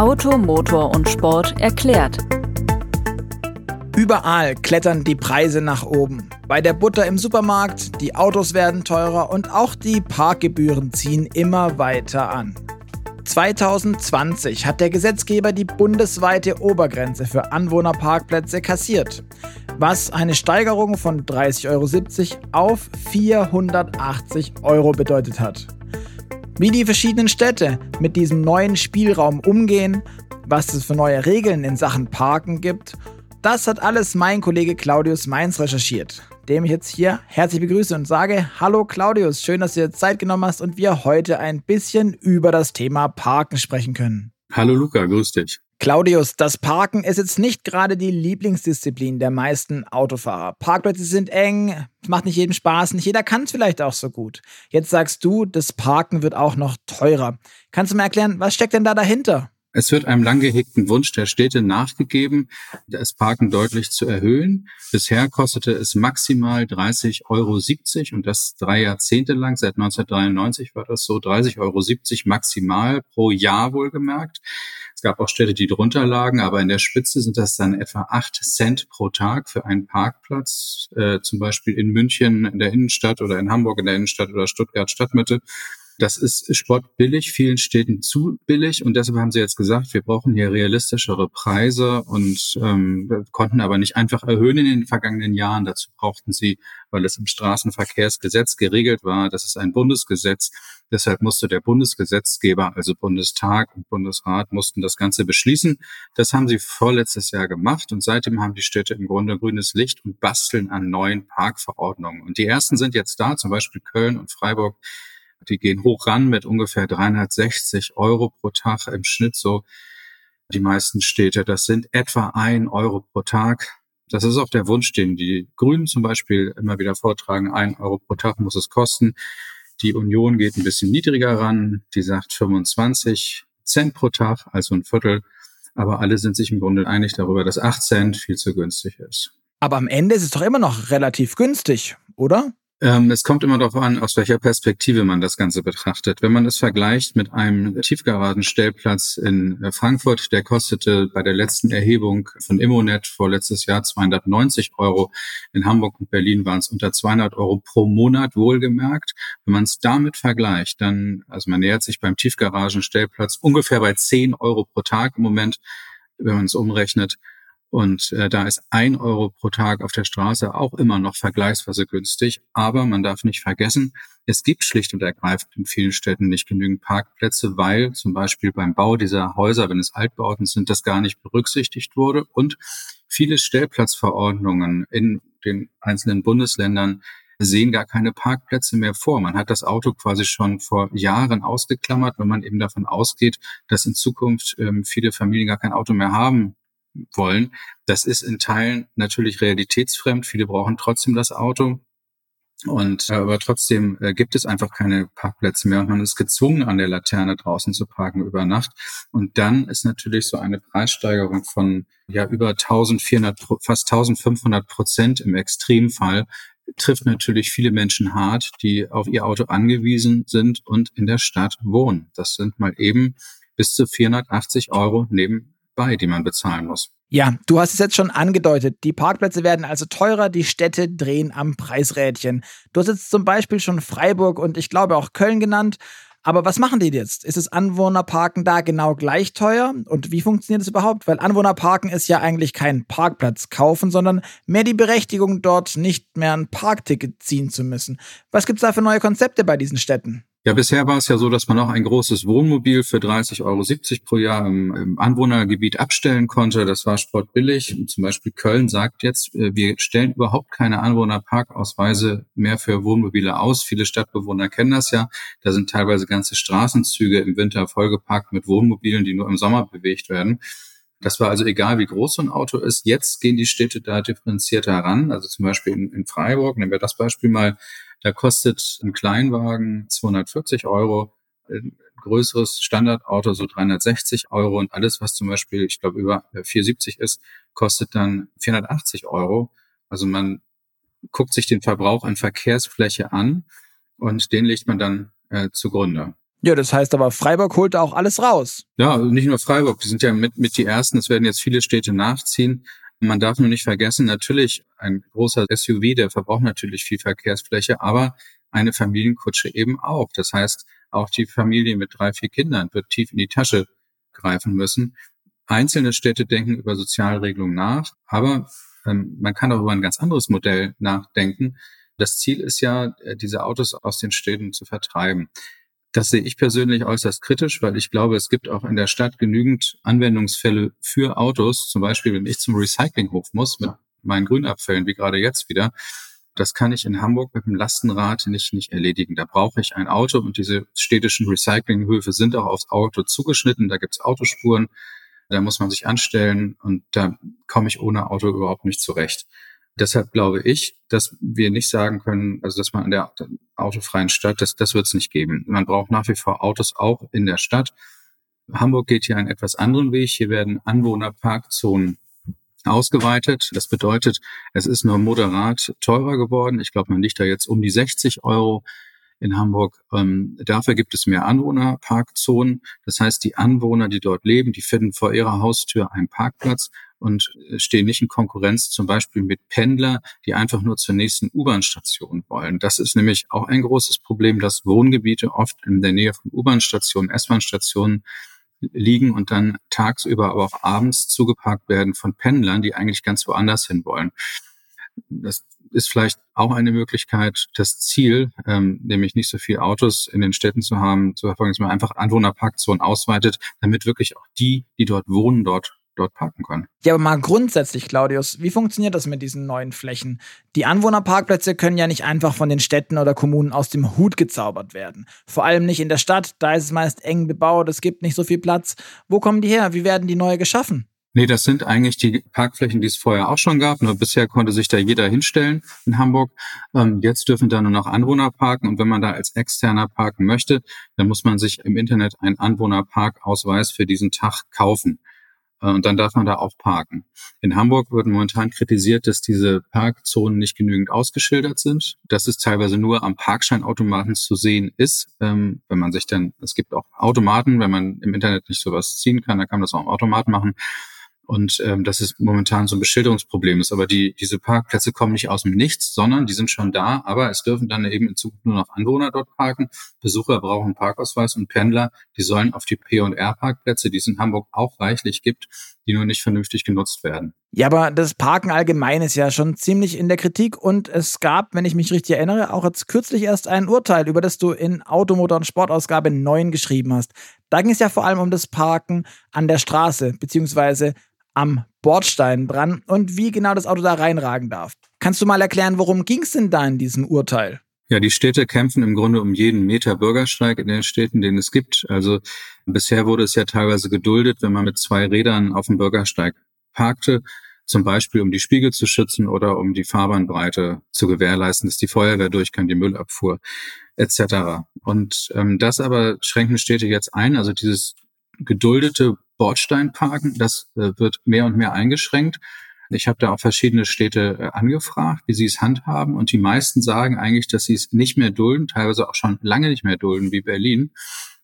Auto, Motor und Sport erklärt. Überall klettern die Preise nach oben. Bei der Butter im Supermarkt, die Autos werden teurer und auch die Parkgebühren ziehen immer weiter an. 2020 hat der Gesetzgeber die bundesweite Obergrenze für Anwohnerparkplätze kassiert, was eine Steigerung von 30,70 Euro auf 480 Euro bedeutet hat. Wie die verschiedenen Städte mit diesem neuen Spielraum umgehen, was es für neue Regeln in Sachen Parken gibt, das hat alles mein Kollege Claudius Mainz recherchiert, dem ich jetzt hier herzlich begrüße und sage, hallo Claudius, schön, dass du dir Zeit genommen hast und wir heute ein bisschen über das Thema Parken sprechen können. Hallo Luca, grüß dich. Claudius, das Parken ist jetzt nicht gerade die Lieblingsdisziplin der meisten Autofahrer. Parkplätze sind eng, macht nicht jedem Spaß, nicht jeder kann es vielleicht auch so gut. Jetzt sagst du, das Parken wird auch noch teurer. Kannst du mir erklären, was steckt denn da dahinter? Es wird einem lang gehegten Wunsch der Städte nachgegeben, das Parken deutlich zu erhöhen. Bisher kostete es maximal 30,70 Euro und das drei Jahrzehnte lang. Seit 1993 war das so 30,70 Euro maximal pro Jahr wohlgemerkt. Es gab auch Städte, die drunter lagen, aber in der Spitze sind das dann etwa acht Cent pro Tag für einen Parkplatz, äh, zum Beispiel in München in der Innenstadt oder in Hamburg in der Innenstadt oder Stuttgart Stadtmitte. Das ist sportbillig, vielen Städten zu billig und deshalb haben sie jetzt gesagt, wir brauchen hier realistischere Preise und ähm, konnten aber nicht einfach erhöhen in den vergangenen Jahren. Dazu brauchten sie, weil es im Straßenverkehrsgesetz geregelt war, das ist ein Bundesgesetz. Deshalb musste der Bundesgesetzgeber, also Bundestag und Bundesrat, mussten das Ganze beschließen. Das haben sie vorletztes Jahr gemacht und seitdem haben die Städte im Grunde grünes Licht und basteln an neuen Parkverordnungen. Und die ersten sind jetzt da, zum Beispiel Köln und Freiburg die gehen hoch ran mit ungefähr 360 Euro pro Tag im Schnitt so. Die meisten Städte, das sind etwa ein Euro pro Tag. Das ist auch der Wunsch, den die Grünen zum Beispiel immer wieder vortragen. Ein Euro pro Tag muss es kosten. Die Union geht ein bisschen niedriger ran. Die sagt 25 Cent pro Tag, also ein Viertel. Aber alle sind sich im Grunde einig darüber, dass 8 Cent viel zu günstig ist. Aber am Ende ist es doch immer noch relativ günstig, oder? Ähm, es kommt immer darauf an, aus welcher Perspektive man das Ganze betrachtet. Wenn man es vergleicht mit einem Tiefgaragenstellplatz in äh, Frankfurt, der kostete bei der letzten Erhebung von Immonet vorletztes Jahr 290 Euro. In Hamburg und Berlin waren es unter 200 Euro pro Monat wohlgemerkt. Wenn man es damit vergleicht, dann, also man nähert sich beim Tiefgaragenstellplatz ungefähr bei 10 Euro pro Tag im Moment, wenn man es umrechnet. Und äh, da ist ein Euro pro Tag auf der Straße auch immer noch vergleichsweise günstig. Aber man darf nicht vergessen, es gibt schlicht und ergreifend in vielen Städten nicht genügend Parkplätze, weil zum Beispiel beim Bau dieser Häuser, wenn es Altbauten sind, das gar nicht berücksichtigt wurde. Und viele Stellplatzverordnungen in den einzelnen Bundesländern sehen gar keine Parkplätze mehr vor. Man hat das Auto quasi schon vor Jahren ausgeklammert, wenn man eben davon ausgeht, dass in Zukunft ähm, viele Familien gar kein Auto mehr haben wollen. Das ist in Teilen natürlich realitätsfremd. Viele brauchen trotzdem das Auto. Und äh, aber trotzdem äh, gibt es einfach keine Parkplätze mehr und man ist gezwungen, an der Laterne draußen zu parken über Nacht. Und dann ist natürlich so eine Preissteigerung von ja über 1400, fast 1500 Prozent im Extremfall trifft natürlich viele Menschen hart, die auf ihr Auto angewiesen sind und in der Stadt wohnen. Das sind mal eben bis zu 480 Euro neben bei, die man bezahlen muss. Ja, du hast es jetzt schon angedeutet. Die Parkplätze werden also teurer, die Städte drehen am Preisrädchen. Du hast jetzt zum Beispiel schon Freiburg und ich glaube auch Köln genannt. Aber was machen die jetzt? Ist das Anwohnerparken da genau gleich teuer? Und wie funktioniert das überhaupt? Weil Anwohnerparken ist ja eigentlich kein Parkplatz kaufen, sondern mehr die Berechtigung, dort nicht mehr ein Parkticket ziehen zu müssen. Was gibt's da für neue Konzepte bei diesen Städten? Ja, bisher war es ja so, dass man auch ein großes Wohnmobil für 30,70 Euro pro Jahr im, im, Anwohnergebiet abstellen konnte. Das war sportbillig. Und zum Beispiel Köln sagt jetzt, äh, wir stellen überhaupt keine Anwohnerparkausweise mehr für Wohnmobile aus. Viele Stadtbewohner kennen das ja. Da sind teilweise ganze Straßenzüge im Winter vollgeparkt mit Wohnmobilen, die nur im Sommer bewegt werden. Das war also egal, wie groß so ein Auto ist. Jetzt gehen die Städte da differenzierter ran. Also zum Beispiel in, in Freiburg, nehmen wir das Beispiel mal, da kostet ein Kleinwagen 240 Euro, ein größeres Standardauto so 360 Euro und alles, was zum Beispiel, ich glaube, über 470 ist, kostet dann 480 Euro. Also man guckt sich den Verbrauch an Verkehrsfläche an und den legt man dann äh, zugrunde. Ja, das heißt aber, Freiburg holt da auch alles raus. Ja, nicht nur Freiburg, die sind ja mit, mit die Ersten, es werden jetzt viele Städte nachziehen. Man darf nur nicht vergessen, natürlich ein großer SUV, der verbraucht natürlich viel Verkehrsfläche, aber eine Familienkutsche eben auch. Das heißt, auch die Familie mit drei, vier Kindern wird tief in die Tasche greifen müssen. Einzelne Städte denken über Sozialregelungen nach, aber ähm, man kann auch über ein ganz anderes Modell nachdenken. Das Ziel ist ja, äh, diese Autos aus den Städten zu vertreiben. Das sehe ich persönlich äußerst kritisch, weil ich glaube, es gibt auch in der Stadt genügend Anwendungsfälle für Autos. Zum Beispiel, wenn ich zum Recyclinghof muss mit meinen Grünabfällen, wie gerade jetzt wieder. Das kann ich in Hamburg mit dem Lastenrad nicht, nicht erledigen. Da brauche ich ein Auto und diese städtischen Recyclinghöfe sind auch aufs Auto zugeschnitten. Da gibt's Autospuren, da muss man sich anstellen und da komme ich ohne Auto überhaupt nicht zurecht. Deshalb glaube ich, dass wir nicht sagen können, also dass man in der autofreien Stadt, das, das wird es nicht geben. Man braucht nach wie vor Autos auch in der Stadt. Hamburg geht hier einen etwas anderen Weg. Hier werden Anwohnerparkzonen ausgeweitet. Das bedeutet, es ist nur moderat teurer geworden. Ich glaube, man liegt da jetzt um die 60 Euro in Hamburg. Ähm, dafür gibt es mehr Anwohnerparkzonen. Das heißt, die Anwohner, die dort leben, die finden vor ihrer Haustür einen Parkplatz und äh, stehen nicht in Konkurrenz zum Beispiel mit Pendler, die einfach nur zur nächsten U-Bahn-Station wollen. Das ist nämlich auch ein großes Problem, dass Wohngebiete oft in der Nähe von U-Bahn-Stationen, S-Bahn-Stationen liegen und dann tagsüber, aber auch abends zugeparkt werden von Pendlern, die eigentlich ganz woanders hin wollen. Das ist vielleicht auch eine Möglichkeit, das Ziel, ähm, nämlich nicht so viele Autos in den Städten zu haben, zu verfolgen, dass man einfach Anwohnerparkzonen ausweitet, damit wirklich auch die, die dort wohnen, dort dort parken können. Ja, aber mal grundsätzlich, Claudius, wie funktioniert das mit diesen neuen Flächen? Die Anwohnerparkplätze können ja nicht einfach von den Städten oder Kommunen aus dem Hut gezaubert werden. Vor allem nicht in der Stadt, da ist es meist eng bebaut, es gibt nicht so viel Platz. Wo kommen die her? Wie werden die neu geschaffen? Nee, das sind eigentlich die Parkflächen, die es vorher auch schon gab. Nur bisher konnte sich da jeder hinstellen in Hamburg. Ähm, jetzt dürfen da nur noch Anwohner parken. Und wenn man da als Externer parken möchte, dann muss man sich im Internet einen Anwohnerparkausweis für diesen Tag kaufen. Äh, und dann darf man da auch parken. In Hamburg wird momentan kritisiert, dass diese Parkzonen nicht genügend ausgeschildert sind, dass es teilweise nur am Parkscheinautomaten zu sehen ist. Ähm, wenn man sich dann, es gibt auch Automaten, wenn man im Internet nicht sowas ziehen kann, dann kann man das auch am Automaten machen und ähm, dass es momentan so ein Beschilderungsproblem ist. Aber die, diese Parkplätze kommen nicht aus dem Nichts, sondern die sind schon da, aber es dürfen dann eben in Zukunft nur noch Anwohner dort parken. Besucher brauchen Parkausweis und Pendler, die sollen auf die P&R-Parkplätze, die es in Hamburg auch reichlich gibt, die nur nicht vernünftig genutzt werden. Ja, aber das Parken allgemein ist ja schon ziemlich in der Kritik und es gab, wenn ich mich richtig erinnere, auch jetzt kürzlich erst ein Urteil, über das du in Automotor und Sportausgabe 9 geschrieben hast. Da ging es ja vor allem um das Parken an der Straße, beziehungsweise am Bordstein dran und wie genau das Auto da reinragen darf. Kannst du mal erklären, worum ging es denn da in diesem Urteil? Ja, die Städte kämpfen im Grunde um jeden Meter Bürgersteig in den Städten, den es gibt. Also bisher wurde es ja teilweise geduldet, wenn man mit zwei Rädern auf dem Bürgersteig parkte, zum Beispiel um die Spiegel zu schützen oder um die Fahrbahnbreite zu gewährleisten, dass die Feuerwehr durch kann, die Müllabfuhr etc. Und ähm, das aber schränken Städte jetzt ein. Also dieses geduldete Bordsteinparken. Das äh, wird mehr und mehr eingeschränkt. Ich habe da auch verschiedene Städte äh, angefragt, wie sie es handhaben. Und die meisten sagen eigentlich, dass sie es nicht mehr dulden, teilweise auch schon lange nicht mehr dulden, wie Berlin.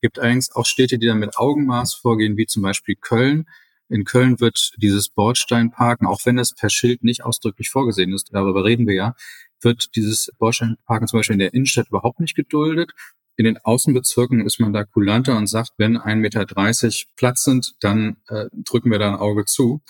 Gibt allerdings auch Städte, die dann mit Augenmaß vorgehen, wie zum Beispiel Köln. In Köln wird dieses Bordsteinparken, auch wenn es per Schild nicht ausdrücklich vorgesehen ist, darüber reden wir ja, wird dieses Bordsteinparken zum Beispiel in der Innenstadt überhaupt nicht geduldet. In den Außenbezirken ist man da kulanter und sagt, wenn 1,30 Meter Platz sind, dann äh, drücken wir da ein Auge zu.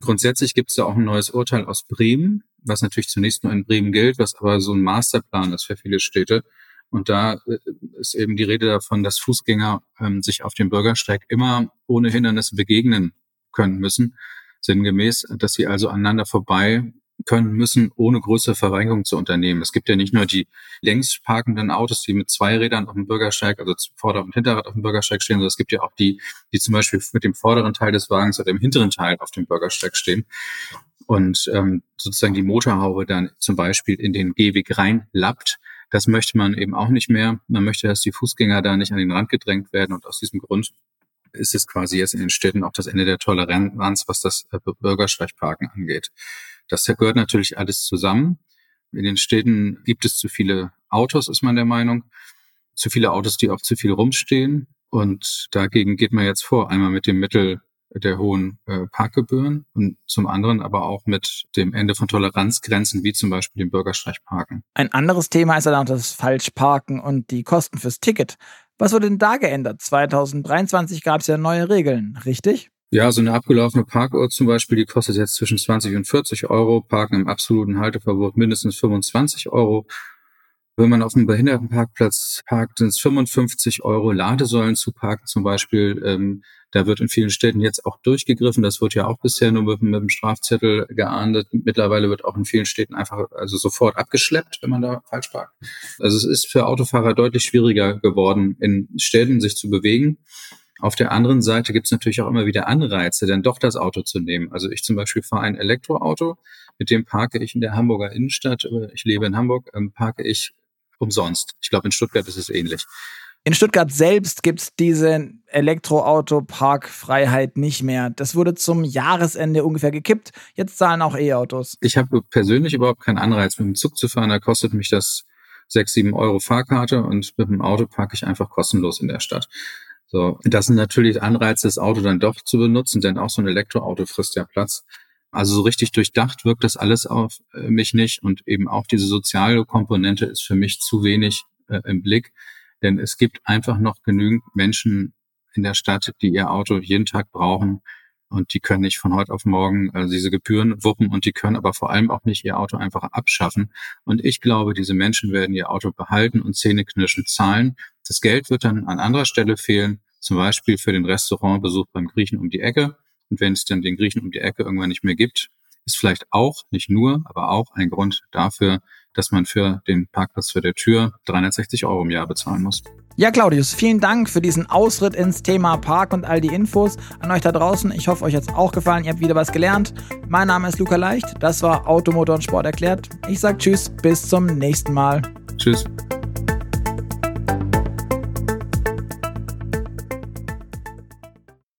Grundsätzlich gibt es da auch ein neues Urteil aus Bremen, was natürlich zunächst nur in Bremen gilt, was aber so ein Masterplan ist für viele Städte. Und da äh, ist eben die Rede davon, dass Fußgänger ähm, sich auf dem Bürgersteig immer ohne Hindernisse begegnen können müssen. Sinngemäß, dass sie also aneinander vorbei können müssen, ohne größere Verrenkung zu unternehmen. Es gibt ja nicht nur die längs parkenden Autos, die mit zwei Rädern auf dem Bürgersteig, also Vorder- und Hinterrad auf dem Bürgersteig stehen, sondern es gibt ja auch die, die zum Beispiel mit dem vorderen Teil des Wagens oder dem hinteren Teil auf dem Bürgersteig stehen und ähm, sozusagen die Motorhaube dann zum Beispiel in den Gehweg reinlappt. Das möchte man eben auch nicht mehr. Man möchte, dass die Fußgänger da nicht an den Rand gedrängt werden und aus diesem Grund ist es quasi jetzt in den Städten auch das Ende der Toleranz, was das äh, Bürgersteigparken angeht. Das gehört natürlich alles zusammen. In den Städten gibt es zu viele Autos, ist man der Meinung. zu viele Autos, die auch zu viel rumstehen. Und dagegen geht man jetzt vor, einmal mit dem Mittel der hohen äh, Parkgebühren und zum anderen aber auch mit dem Ende von Toleranzgrenzen, wie zum Beispiel dem Bürgerstreichparken. Ein anderes Thema ist dann auch das Falschparken und die Kosten fürs Ticket. Was wurde denn da geändert? 2023 gab es ja neue Regeln, richtig? Ja, so eine abgelaufene Parkuhr zum Beispiel, die kostet jetzt zwischen 20 und 40 Euro, Parken im absoluten Halteverbot mindestens 25 Euro. Wenn man auf einem Behindertenparkplatz parkt, sind es 55 Euro Ladesäulen zu parken zum Beispiel. Ähm, da wird in vielen Städten jetzt auch durchgegriffen. Das wird ja auch bisher nur mit, mit dem Strafzettel geahndet. Mittlerweile wird auch in vielen Städten einfach also sofort abgeschleppt, wenn man da falsch parkt. Also es ist für Autofahrer deutlich schwieriger geworden, in Städten sich zu bewegen. Auf der anderen Seite gibt es natürlich auch immer wieder Anreize, dann doch das Auto zu nehmen. Also ich zum Beispiel fahre ein Elektroauto, mit dem parke ich in der Hamburger Innenstadt. Ich lebe in Hamburg, ähm, parke ich umsonst. Ich glaube, in Stuttgart ist es ähnlich. In Stuttgart selbst gibt es diese Elektroauto-Parkfreiheit nicht mehr. Das wurde zum Jahresende ungefähr gekippt. Jetzt zahlen auch E-Autos. Ich habe persönlich überhaupt keinen Anreiz, mit dem Zug zu fahren. Da kostet mich das sechs, sieben Euro Fahrkarte und mit dem Auto parke ich einfach kostenlos in der Stadt. So, das sind natürlich Anreize, das Auto dann doch zu benutzen, denn auch so ein Elektroauto frisst ja Platz. Also so richtig durchdacht wirkt das alles auf äh, mich nicht und eben auch diese soziale Komponente ist für mich zu wenig äh, im Blick, denn es gibt einfach noch genügend Menschen in der Stadt, die ihr Auto jeden Tag brauchen und die können nicht von heute auf morgen äh, diese Gebühren wuppen und die können aber vor allem auch nicht ihr Auto einfach abschaffen. Und ich glaube, diese Menschen werden ihr Auto behalten und zähneknirschend zahlen. Das Geld wird dann an anderer Stelle fehlen, zum Beispiel für den Restaurantbesuch beim Griechen um die Ecke. Und wenn es dann den Griechen um die Ecke irgendwann nicht mehr gibt, ist vielleicht auch, nicht nur, aber auch ein Grund dafür, dass man für den Parkplatz vor der Tür 360 Euro im Jahr bezahlen muss. Ja, Claudius, vielen Dank für diesen Ausritt ins Thema Park und all die Infos an euch da draußen. Ich hoffe, euch hat es auch gefallen. Ihr habt wieder was gelernt. Mein Name ist Luca Leicht. Das war Automotor und Sport erklärt. Ich sage Tschüss, bis zum nächsten Mal. Tschüss.